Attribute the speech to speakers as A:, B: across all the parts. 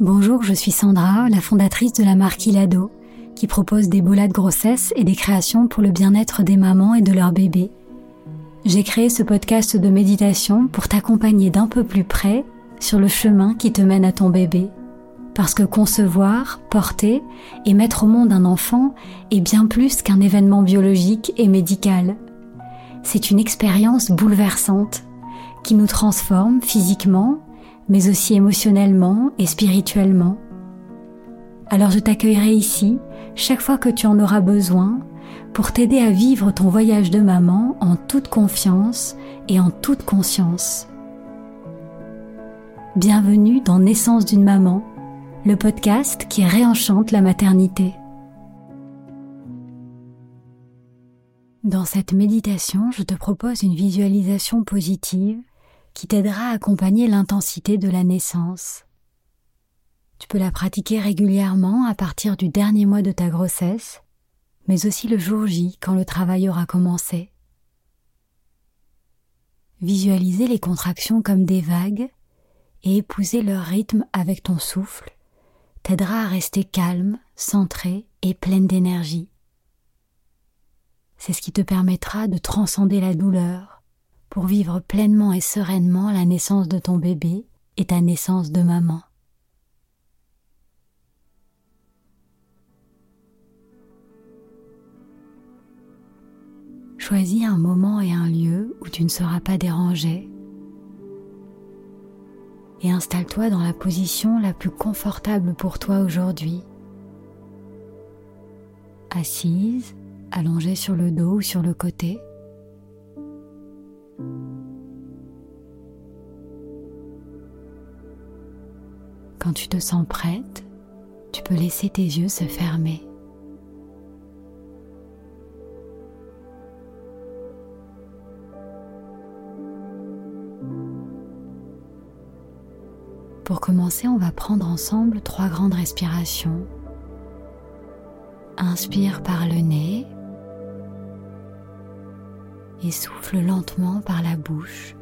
A: Bonjour, je suis Sandra, la fondatrice de la marque Ilado, qui propose des bolas de grossesse et des créations pour le bien-être des mamans et de leurs bébés. J'ai créé ce podcast de méditation pour t'accompagner d'un peu plus près sur le chemin qui te mène à ton bébé. Parce que concevoir, porter et mettre au monde un enfant est bien plus qu'un événement biologique et médical. C'est une expérience bouleversante qui nous transforme physiquement, mais aussi émotionnellement et spirituellement. Alors je t'accueillerai ici chaque fois que tu en auras besoin pour t'aider à vivre ton voyage de maman en toute confiance et en toute conscience. Bienvenue dans Naissance d'une maman, le podcast qui réenchante la maternité. Dans cette méditation, je te propose une visualisation positive qui t'aidera à accompagner l'intensité de la naissance. Tu peux la pratiquer régulièrement à partir du dernier mois de ta grossesse, mais aussi le jour J quand le travail aura commencé. Visualiser les contractions comme des vagues et épouser leur rythme avec ton souffle t'aidera à rester calme, centré et pleine d'énergie. C'est ce qui te permettra de transcender la douleur pour vivre pleinement et sereinement la naissance de ton bébé et ta naissance de maman. Choisis un moment et un lieu où tu ne seras pas dérangé et installe-toi dans la position la plus confortable pour toi aujourd'hui. Assise, allongée sur le dos ou sur le côté. Quand tu te sens prête, tu peux laisser tes yeux se fermer. Pour commencer, on va prendre ensemble trois grandes respirations. Inspire par le nez et souffle lentement par la bouche.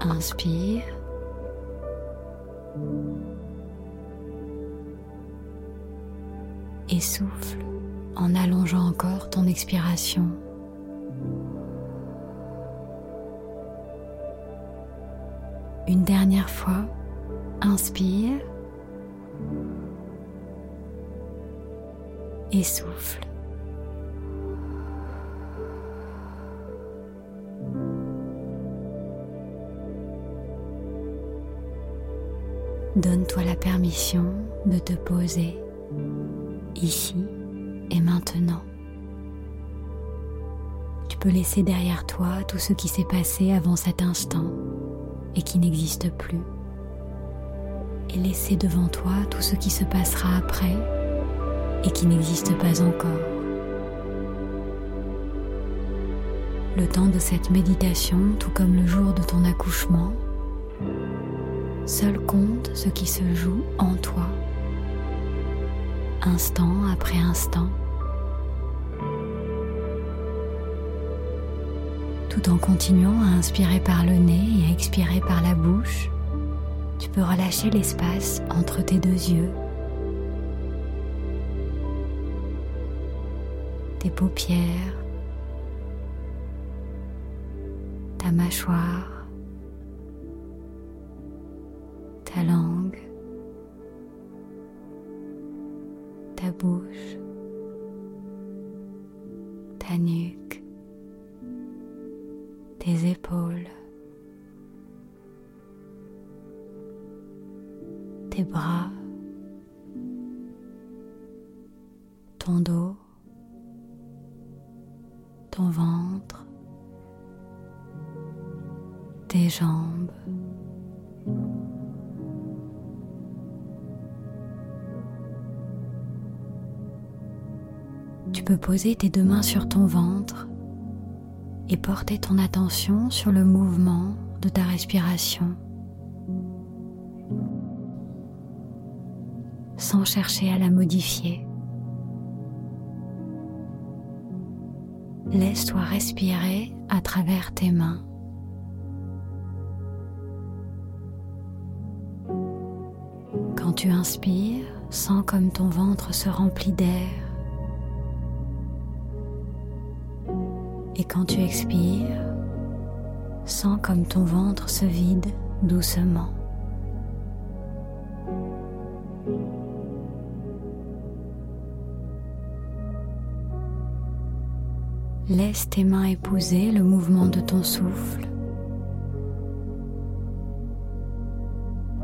A: Inspire. Et souffle en allongeant encore ton expiration. Une dernière fois, inspire et souffle. Donne-toi la permission de te poser ici et maintenant. Tu peux laisser derrière toi tout ce qui s'est passé avant cet instant et qui n'existe plus. Et laisser devant toi tout ce qui se passera après et qui n'existe pas encore. Le temps de cette méditation, tout comme le jour de ton accouchement, seul compte ce qui se joue en toi, instant après instant. tout en continuant à inspirer par le nez et à expirer par la bouche, tu peux relâcher l'espace entre tes deux yeux, paupières, ta mâchoire, ta langue, ta bouche, ta nuque tes épaules, tes bras, ton dos, ton ventre, tes jambes. Tu peux poser tes deux mains sur ton ventre et porter ton attention sur le mouvement de ta respiration sans chercher à la modifier. Laisse-toi respirer à travers tes mains. Quand tu inspires, sens comme ton ventre se remplit d'air. Et quand tu expires, sens comme ton ventre se vide doucement. Laisse tes mains épouser le mouvement de ton souffle.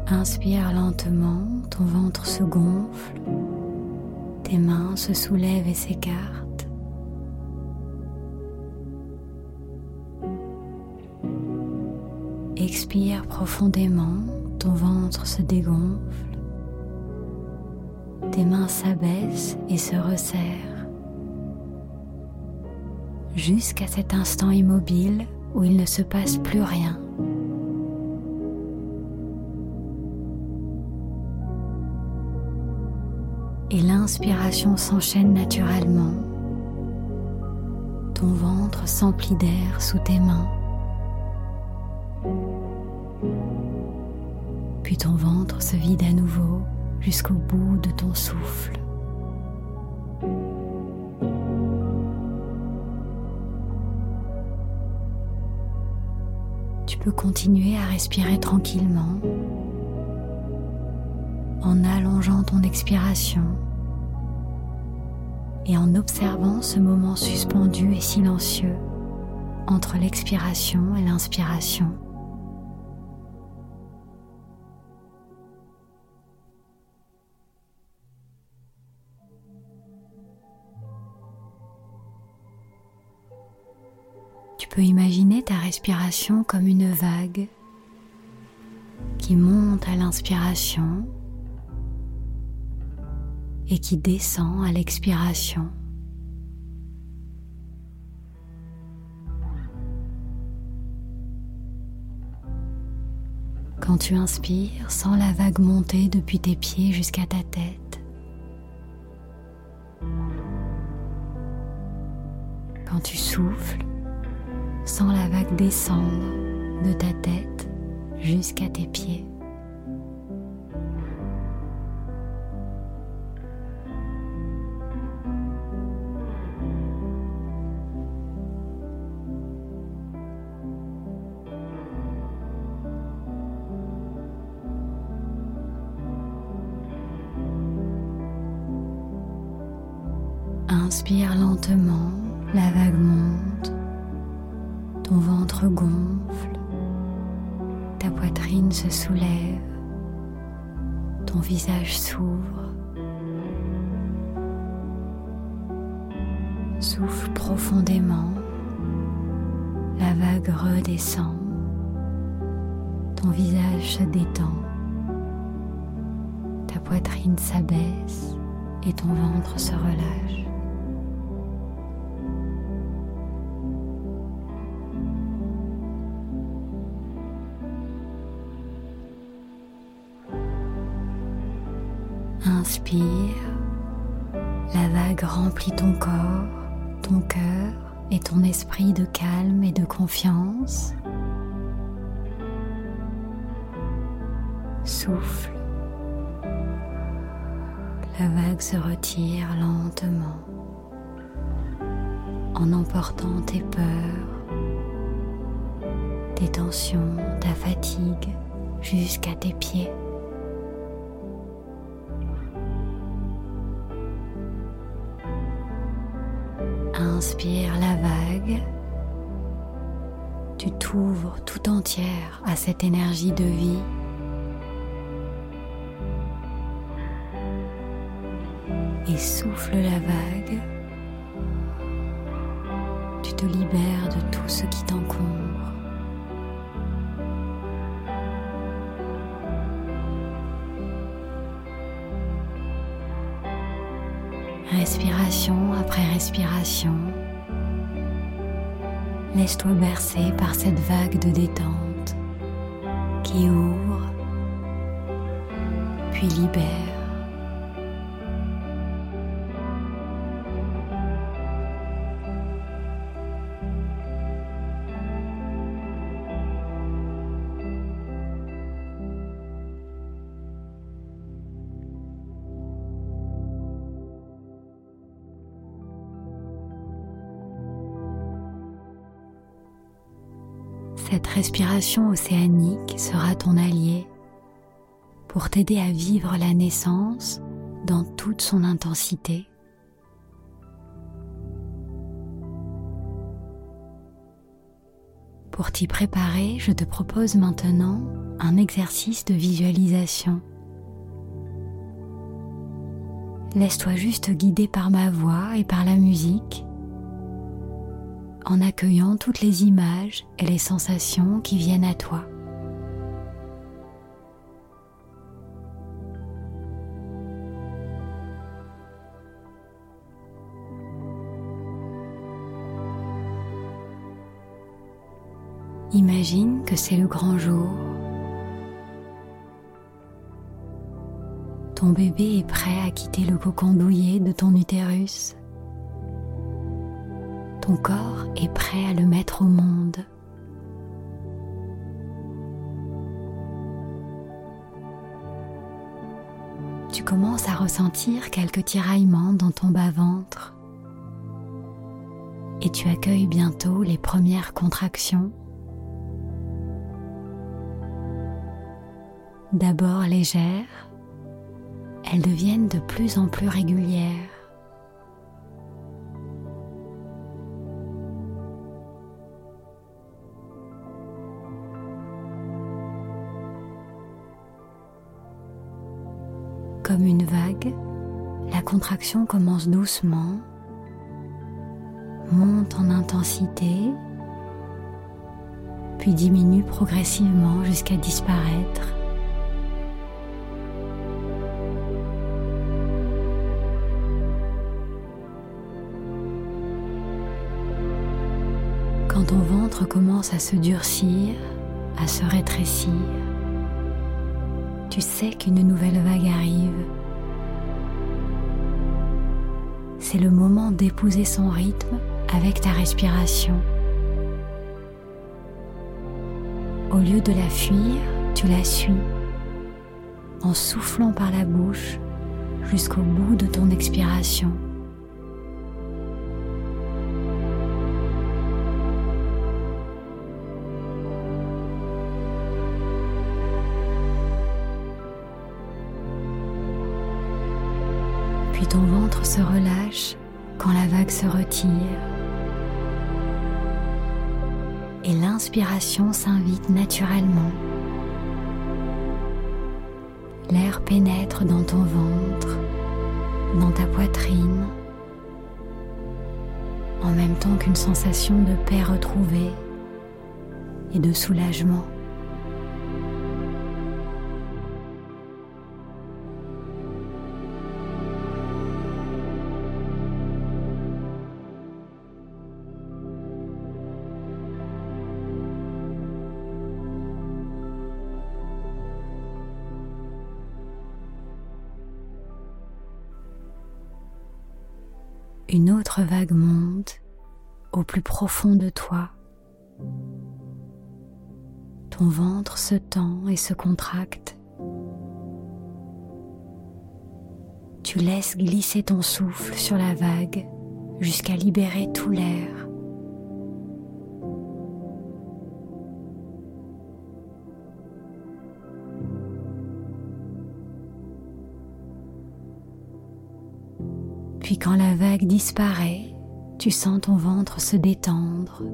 A: Inspire lentement, ton ventre se gonfle, tes mains se soulèvent et s'écartent. Expire profondément, ton ventre se dégonfle, tes mains s'abaissent et se resserrent jusqu'à cet instant immobile où il ne se passe plus rien. Et l'inspiration s'enchaîne naturellement. Ton ventre s'emplit d'air sous tes mains. Puis ton ventre se vide à nouveau jusqu'au bout de ton souffle. Continuer à respirer tranquillement en allongeant ton expiration et en observant ce moment suspendu et silencieux entre l'expiration et l'inspiration. Peux imaginer ta respiration comme une vague qui monte à l'inspiration et qui descend à l'expiration. Quand tu inspires, sens la vague monter depuis tes pieds jusqu'à ta tête. Quand tu souffles, Sens la vague descendre de ta tête jusqu'à tes pieds. Inspire lentement, la vague monte ton ventre gonfle, ta poitrine se soulève, ton visage s'ouvre. Souffle profondément, la vague redescend, ton visage se détend, ta poitrine s'abaisse et ton ventre se relâche. La vague remplit ton corps, ton cœur et ton esprit de calme et de confiance. Souffle. La vague se retire lentement en emportant tes peurs, tes tensions, ta fatigue jusqu'à tes pieds. inspire la vague, tu t'ouvres tout entière à cette énergie de vie. Et souffle la vague, tu te libères de tout ce qui t'encombre. Après respiration, laisse-toi bercer par cette vague de détente qui ouvre puis libère. Cette respiration océanique sera ton allié pour t'aider à vivre la naissance dans toute son intensité. Pour t'y préparer, je te propose maintenant un exercice de visualisation. Laisse-toi juste guider par ma voix et par la musique en accueillant toutes les images et les sensations qui viennent à toi. Imagine que c'est le grand jour. Ton bébé est prêt à quitter le cocon douillet de ton utérus ton corps est prêt à le mettre au monde. Tu commences à ressentir quelques tiraillements dans ton bas-ventre et tu accueilles bientôt les premières contractions. D'abord légères, elles deviennent de plus en plus régulières. Commence doucement, monte en intensité, puis diminue progressivement jusqu'à disparaître. Quand ton ventre commence à se durcir, à se rétrécir, tu sais qu'une nouvelle vague arrive. C'est le moment d'épouser son rythme avec ta respiration. Au lieu de la fuir, tu la suis en soufflant par la bouche jusqu'au bout de ton expiration. puis ton ventre se relâche se retire. Et l'inspiration s'invite naturellement. L'air pénètre dans ton ventre, dans ta poitrine, en même temps qu'une sensation de paix retrouvée et de soulagement. Monte au plus profond de toi. Ton ventre se tend et se contracte. Tu laisses glisser ton souffle sur la vague jusqu'à libérer tout l'air. Puis quand la vague disparaît, tu sens ton ventre se détendre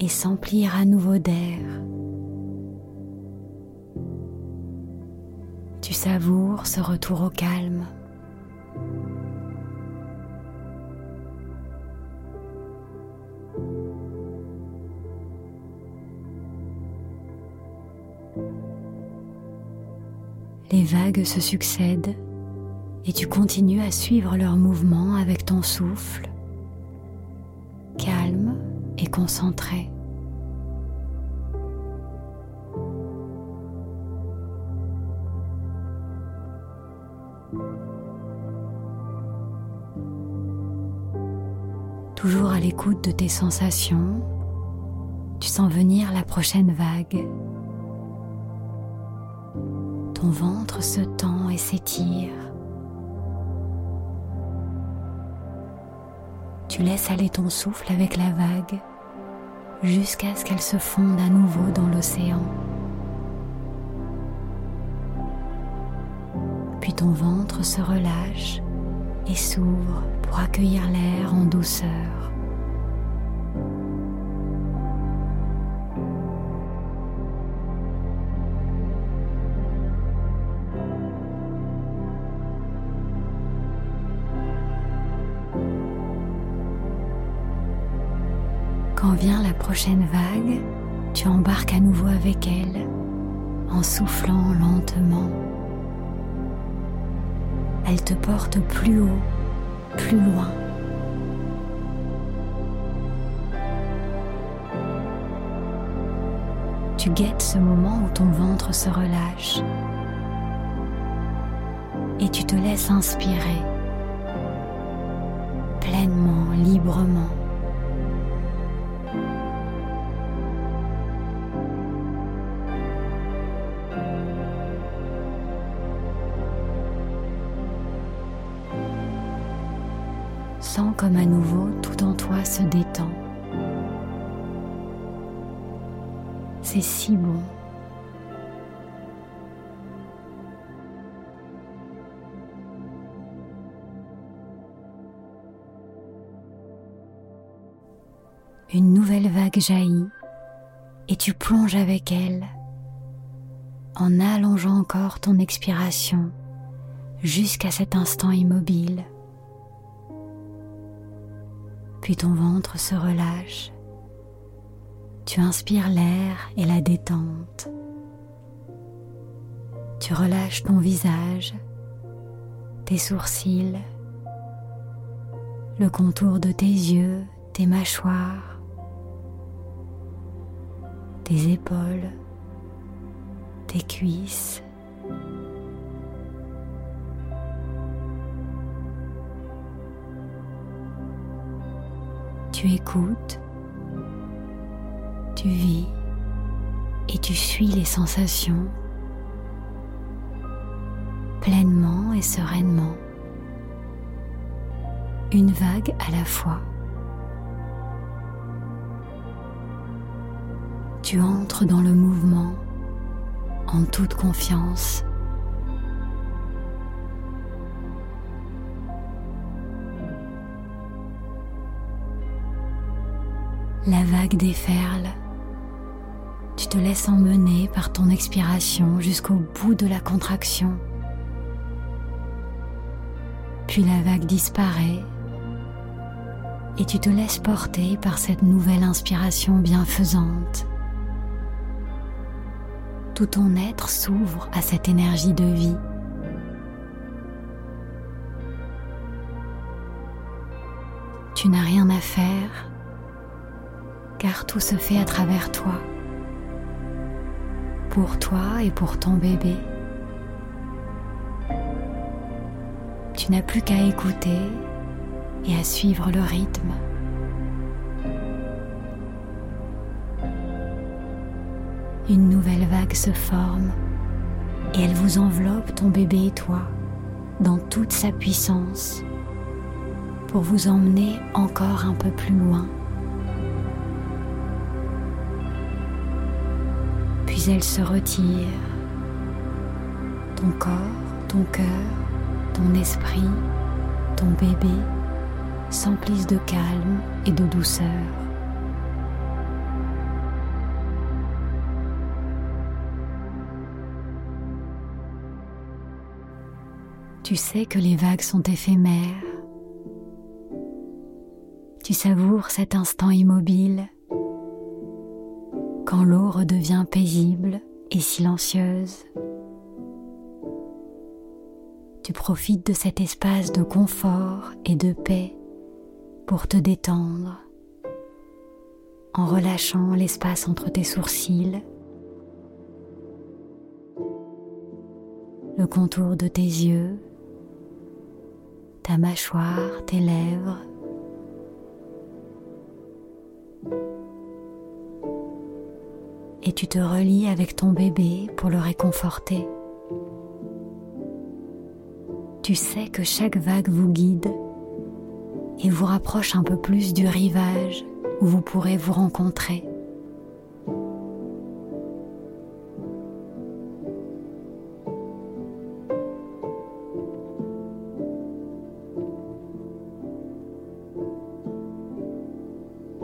A: et s'emplir à nouveau d'air. Tu savoures ce retour au calme. Les vagues se succèdent et tu continues à suivre leur mouvement avec ton souffle et concentré. Toujours à l'écoute de tes sensations, tu sens venir la prochaine vague. Ton ventre se tend et s'étire. Tu laisses aller ton souffle avec la vague jusqu'à ce qu'elle se fonde à nouveau dans l'océan. Puis ton ventre se relâche et s'ouvre pour accueillir l'air en douceur. Prochaine vague, tu embarques à nouveau avec elle en soufflant lentement. Elle te porte plus haut, plus loin. Tu guettes ce moment où ton ventre se relâche et tu te laisses inspirer pleinement, librement. Comme à nouveau tout en toi se détend. C'est si bon. Une nouvelle vague jaillit et tu plonges avec elle en allongeant encore ton expiration jusqu'à cet instant immobile puis ton ventre se relâche. Tu inspires l'air et la détente. Tu relâches ton visage, tes sourcils, le contour de tes yeux, tes mâchoires, tes épaules, tes cuisses. Tu écoutes, tu vis et tu suis les sensations pleinement et sereinement, une vague à la fois. Tu entres dans le mouvement en toute confiance. La vague déferle. Tu te laisses emmener par ton expiration jusqu'au bout de la contraction. Puis la vague disparaît et tu te laisses porter par cette nouvelle inspiration bienfaisante. Tout ton être s'ouvre à cette énergie de vie. Tu n'as rien à faire car tout se fait à travers toi, pour toi et pour ton bébé. Tu n'as plus qu'à écouter et à suivre le rythme. Une nouvelle vague se forme et elle vous enveloppe, ton bébé et toi, dans toute sa puissance pour vous emmener encore un peu plus loin. Elle se retire. Ton corps, ton cœur, ton esprit, ton bébé s'emplissent de calme et de douceur. Tu sais que les vagues sont éphémères. Tu savoures cet instant immobile quand l'eau redevient paisible et silencieuse. Tu profites de cet espace de confort et de paix pour te détendre en relâchant l'espace entre tes sourcils, le contour de tes yeux, ta mâchoire, tes lèvres. Et tu te relis avec ton bébé pour le réconforter. Tu sais que chaque vague vous guide et vous rapproche un peu plus du rivage où vous pourrez vous rencontrer.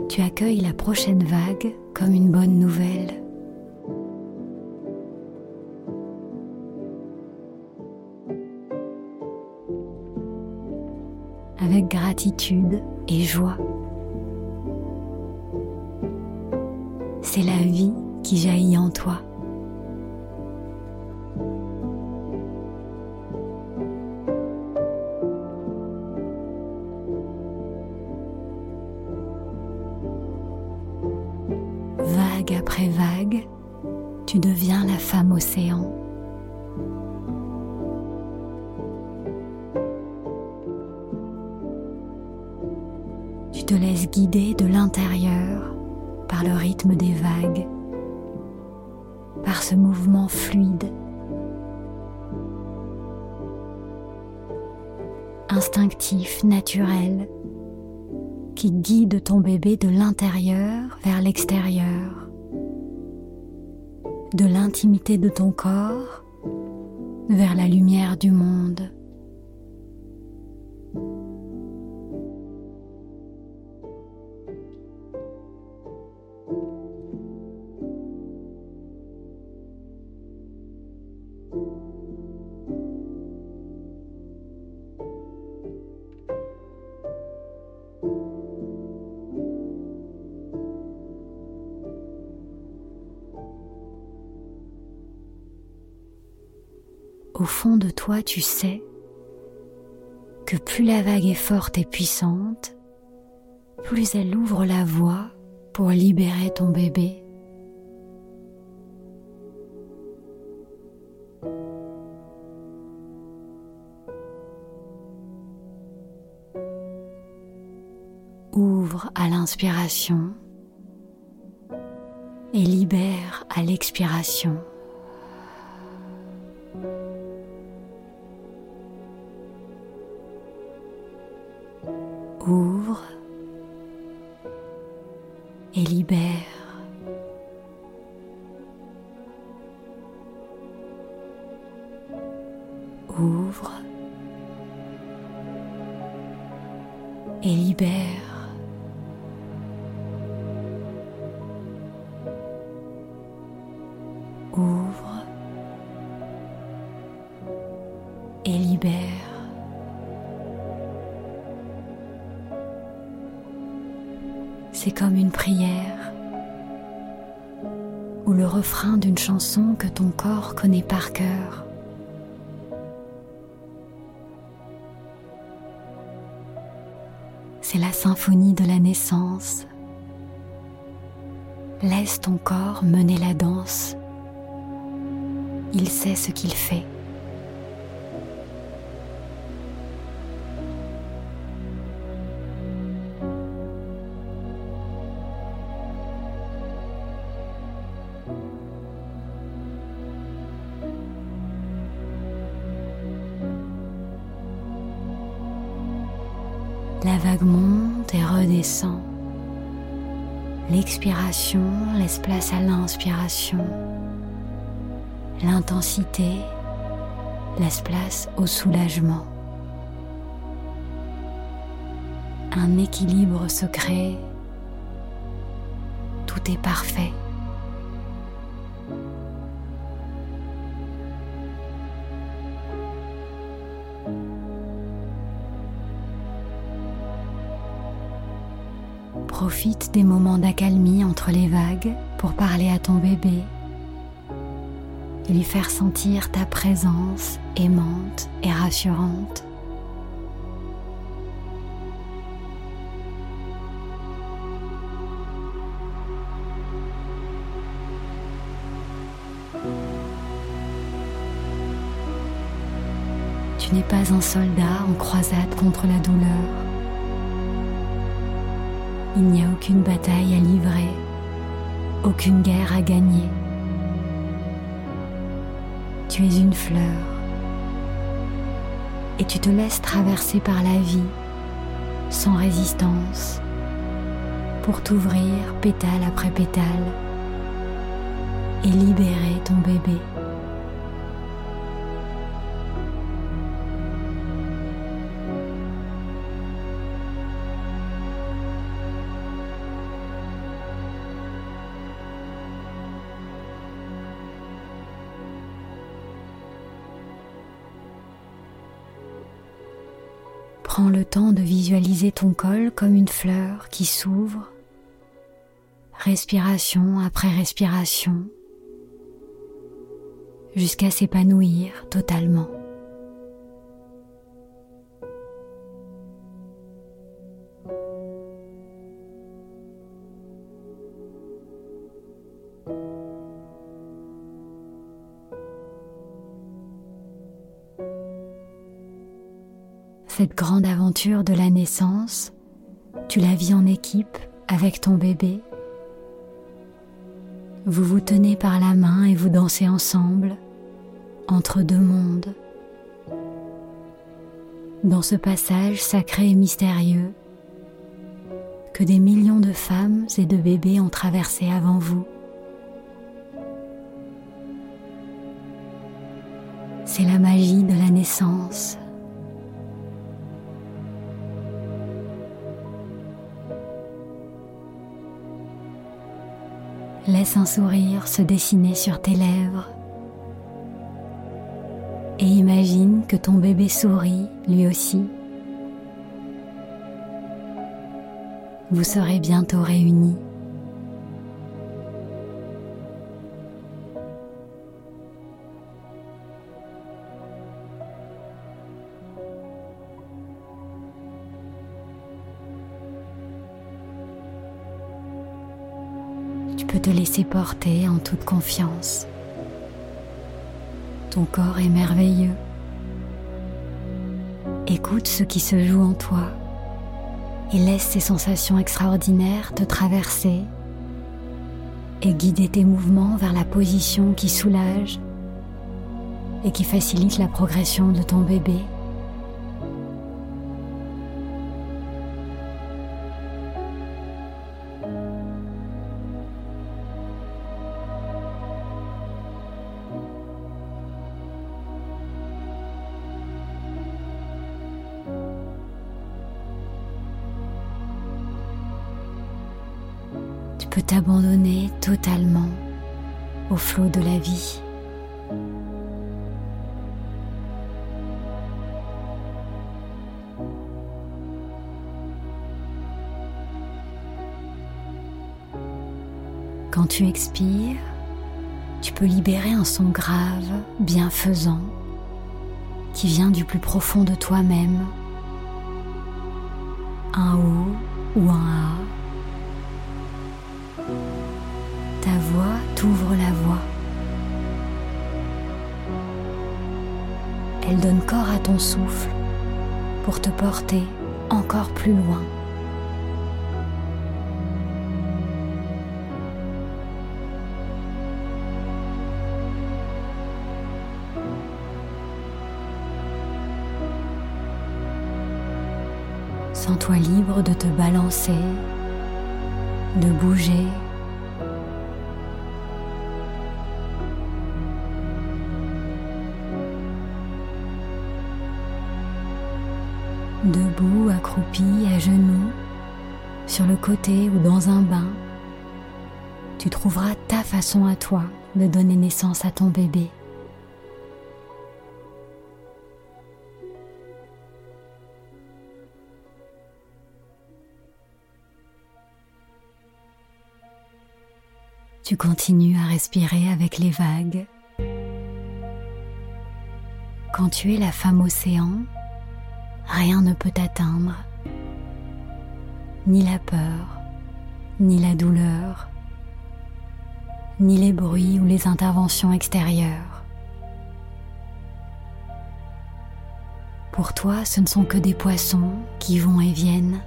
A: Tu accueilles la prochaine vague comme une bonne nouvelle. Et joie. C'est la vie qui jaillit en toi. Vague après vague, tu deviens la femme océan. Te laisses guider de l'intérieur par le rythme des vagues, par ce mouvement fluide, instinctif, naturel, qui guide ton bébé de l'intérieur vers l'extérieur, de l'intimité de ton corps vers la lumière du monde. Au fond de toi, tu sais que plus la vague est forte et puissante, plus elle ouvre la voie pour libérer ton bébé. Ouvre à l'inspiration et libère à l'expiration. D'une chanson que ton corps connaît par cœur. C'est la symphonie de la naissance. Laisse ton corps mener la danse. Il sait ce qu'il fait. Monte et redescend. L'expiration laisse place à l'inspiration. L'intensité laisse place au soulagement. Un équilibre se crée. Tout est parfait. Profite des moments d'accalmie entre les vagues pour parler à ton bébé. et lui faire sentir ta présence aimante et rassurante. Tu n'es pas un soldat en croisade contre la douleur. Il n'y a aucune bataille à livrer, aucune guerre à gagner. Tu es une fleur et tu te laisses traverser par la vie sans résistance pour t'ouvrir pétale après pétale et libérer ton bébé. Ton col comme une fleur qui s'ouvre, respiration après respiration, jusqu'à s'épanouir totalement. Grande aventure de la naissance, tu la vis en équipe avec ton bébé. Vous vous tenez par la main et vous dansez ensemble entre deux mondes. Dans ce passage sacré et mystérieux que des millions de femmes et de bébés ont traversé avant vous. C'est la magie de la naissance. Laisse un sourire se dessiner sur tes lèvres et imagine que ton bébé sourit lui aussi. Vous serez bientôt réunis. Te laisser porter en toute confiance. Ton corps est merveilleux. Écoute ce qui se joue en toi et laisse ces sensations extraordinaires te traverser et guider tes mouvements vers la position qui soulage et qui facilite la progression de ton bébé. T'abandonner totalement au flot de la vie. Quand tu expires, tu peux libérer un son grave, bienfaisant, qui vient du plus profond de toi-même. Un O ou un A t'ouvre la voie. Elle donne corps à ton souffle pour te porter encore plus loin. Sens-toi libre de te balancer, de bouger accroupi, à genoux, sur le côté ou dans un bain, tu trouveras ta façon à toi de donner naissance à ton bébé. Tu continues à respirer avec les vagues Quand tu es la femme océan, rien ne peut t'atteindre, ni la peur, ni la douleur, ni les bruits ou les interventions extérieures. Pour toi, ce ne sont que des poissons qui vont et viennent.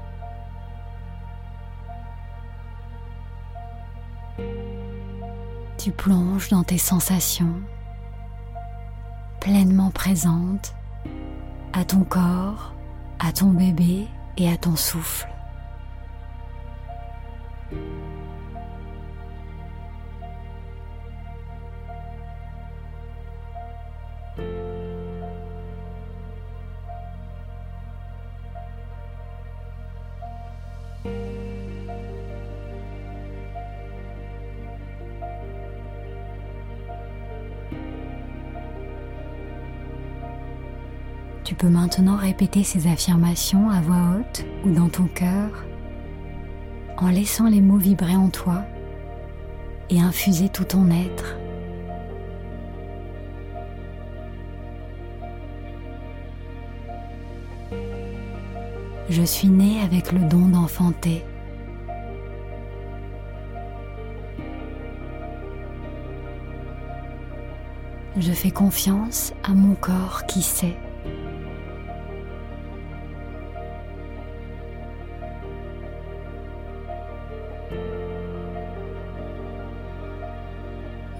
A: Tu plonges dans tes sensations, pleinement présentes à ton corps, à ton bébé et à ton souffle. Tu peux maintenant répéter ces affirmations à voix haute ou dans ton cœur en laissant les mots vibrer en toi et infuser tout ton être. Je suis née avec le don d'enfanter. Je fais confiance à mon corps qui sait.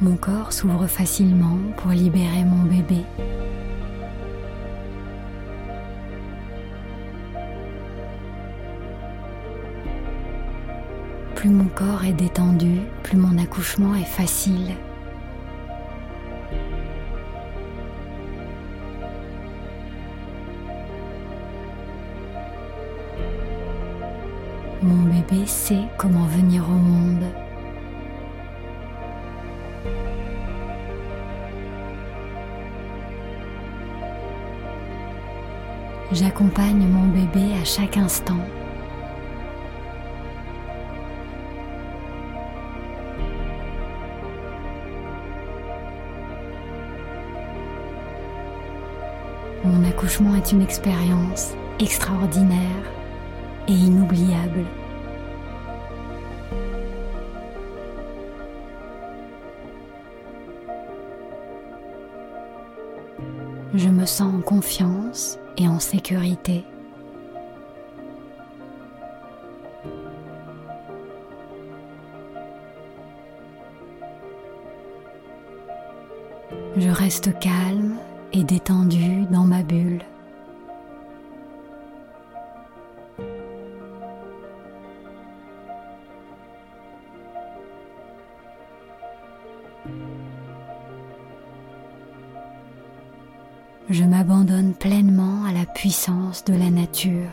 A: Mon corps s'ouvre facilement pour libérer mon bébé. Plus mon corps est détendu, plus mon accouchement est facile. Mon bébé sait comment venir au monde. J'accompagne mon bébé à chaque instant. Mon accouchement est une expérience extraordinaire et inoubliable. Je me sens en confiance et en sécurité. Je reste calme et détendu dans ma bulle. La puissance de la nature.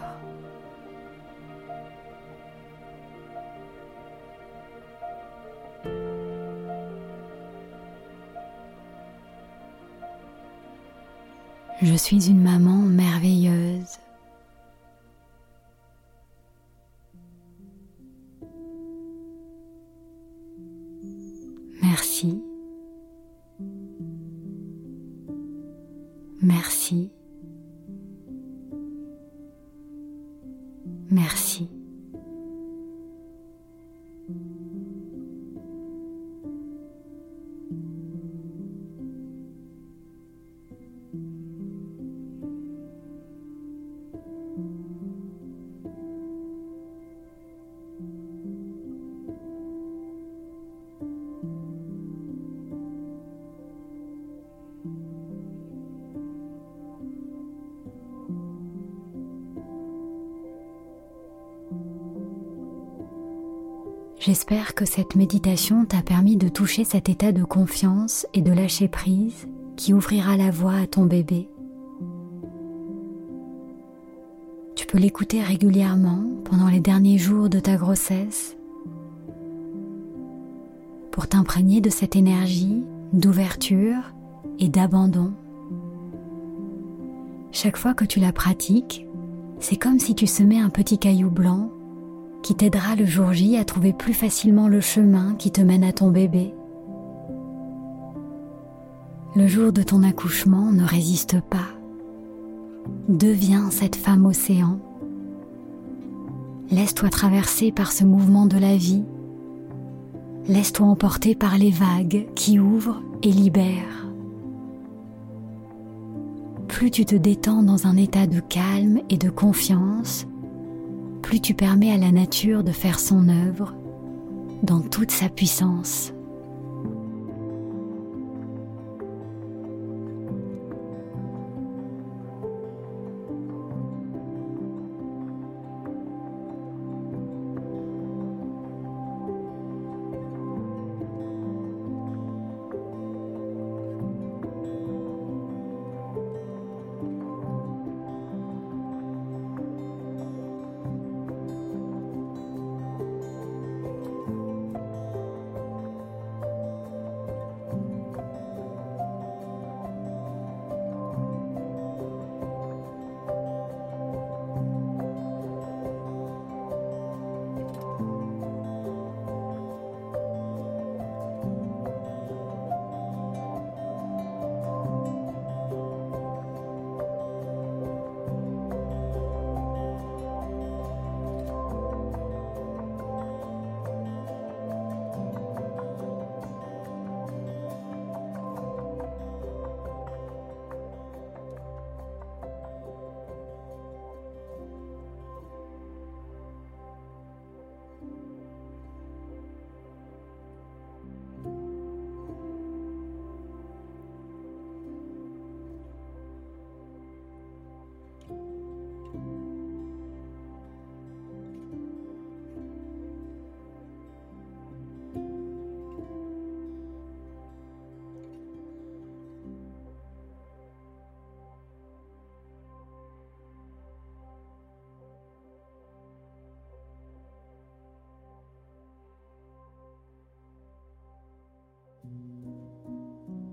A: Je suis une maman merveilleuse. J'espère que cette méditation t'a permis de toucher cet état de confiance et de lâcher prise qui ouvrira la voie à ton bébé. Tu peux l'écouter régulièrement pendant les derniers jours de ta grossesse pour t'imprégner de cette énergie d'ouverture et d'abandon. Chaque fois que tu la pratiques, c'est comme si tu semais un petit caillou blanc qui t'aidera le jour J à trouver plus facilement le chemin qui te mène à ton bébé. Le jour de ton accouchement ne résiste pas. Deviens cette femme océan. Laisse-toi traverser par ce mouvement de la vie. Laisse-toi emporter par les vagues qui ouvrent et libèrent. Plus tu te détends dans un état de calme et de confiance, plus tu permets à la nature de faire son œuvre dans toute sa puissance.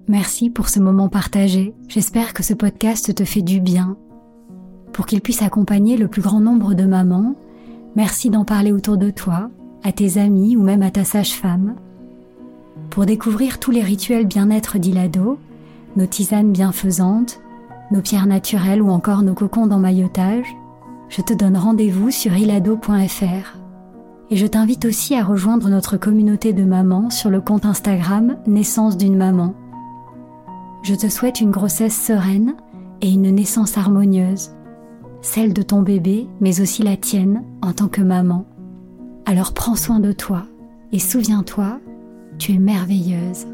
A: Merci pour ce moment partagé. J'espère que ce podcast te fait du bien. Pour qu'il puisse accompagner le plus grand nombre de mamans, merci d'en parler autour de toi, à tes amis ou même à ta sage-femme. Pour découvrir tous les rituels bien-être d'Ilado, nos tisanes bienfaisantes, nos pierres naturelles ou encore nos cocons d'emmaillotage, je te donne rendez-vous sur ilado.fr. Et je t'invite aussi à rejoindre notre communauté de mamans sur le compte Instagram Naissance d'une maman. Je te souhaite une grossesse sereine et une naissance harmonieuse, celle de ton bébé, mais aussi la tienne en tant que maman. Alors prends soin de toi et souviens-toi, tu es merveilleuse.